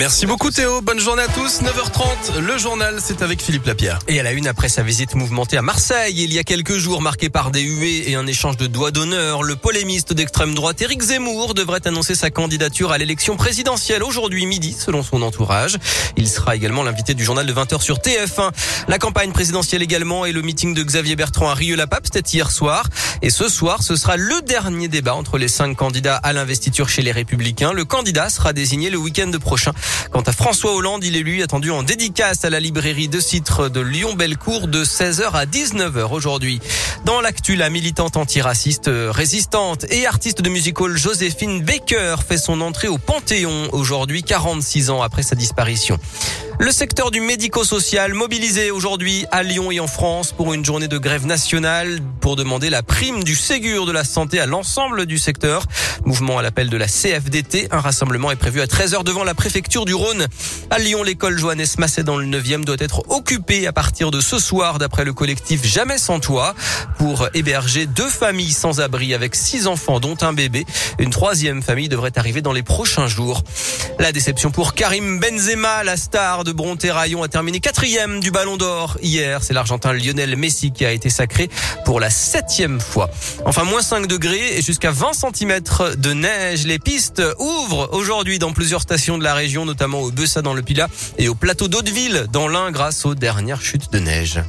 Merci beaucoup Théo, bonne journée à tous. 9h30, le journal, c'est avec Philippe Lapierre. Et à la une, après sa visite mouvementée à Marseille, il y a quelques jours, marqué par des huées et un échange de doigts d'honneur, le polémiste d'extrême droite Éric Zemmour devrait annoncer sa candidature à l'élection présidentielle aujourd'hui midi, selon son entourage. Il sera également l'invité du journal de 20h sur TF1. La campagne présidentielle également et le meeting de Xavier Bertrand à Rieux-la-Pape, c'était hier soir. Et ce soir, ce sera le dernier débat entre les cinq candidats à l'investiture chez les Républicains. Le candidat sera désigné le week-end prochain. Quant à François Hollande, il est lui attendu en dédicace à la librairie de Citre de Lyon-Bellecour de 16h à 19h aujourd'hui. Dans l'actu, la militante antiraciste euh, résistante et artiste de musical Joséphine Baker fait son entrée au Panthéon aujourd'hui, 46 ans après sa disparition. Le secteur du médico-social mobilisé aujourd'hui à Lyon et en France pour une journée de grève nationale pour demander la prime du Ségur de la santé à l'ensemble du secteur. Mouvement à l'appel de la CFDT. Un rassemblement est prévu à 13h devant la préfecture du Rhône. À Lyon, l'école Johannes Masset dans le 9e doit être occupée à partir de ce soir d'après le collectif Jamais sans toit pour héberger deux familles sans abri avec six enfants dont un bébé. Une troisième famille devrait arriver dans les prochains jours. La déception pour Karim Benzema, la star de de Bronterraillon a terminé quatrième du Ballon d'Or hier. C'est l'Argentin Lionel Messi qui a été sacré pour la septième fois. Enfin, moins 5 degrés et jusqu'à 20 cm de neige. Les pistes ouvrent aujourd'hui dans plusieurs stations de la région, notamment au Bessa dans le Pilat et au plateau d'Hauteville dans l'Ain grâce aux dernières chutes de neige.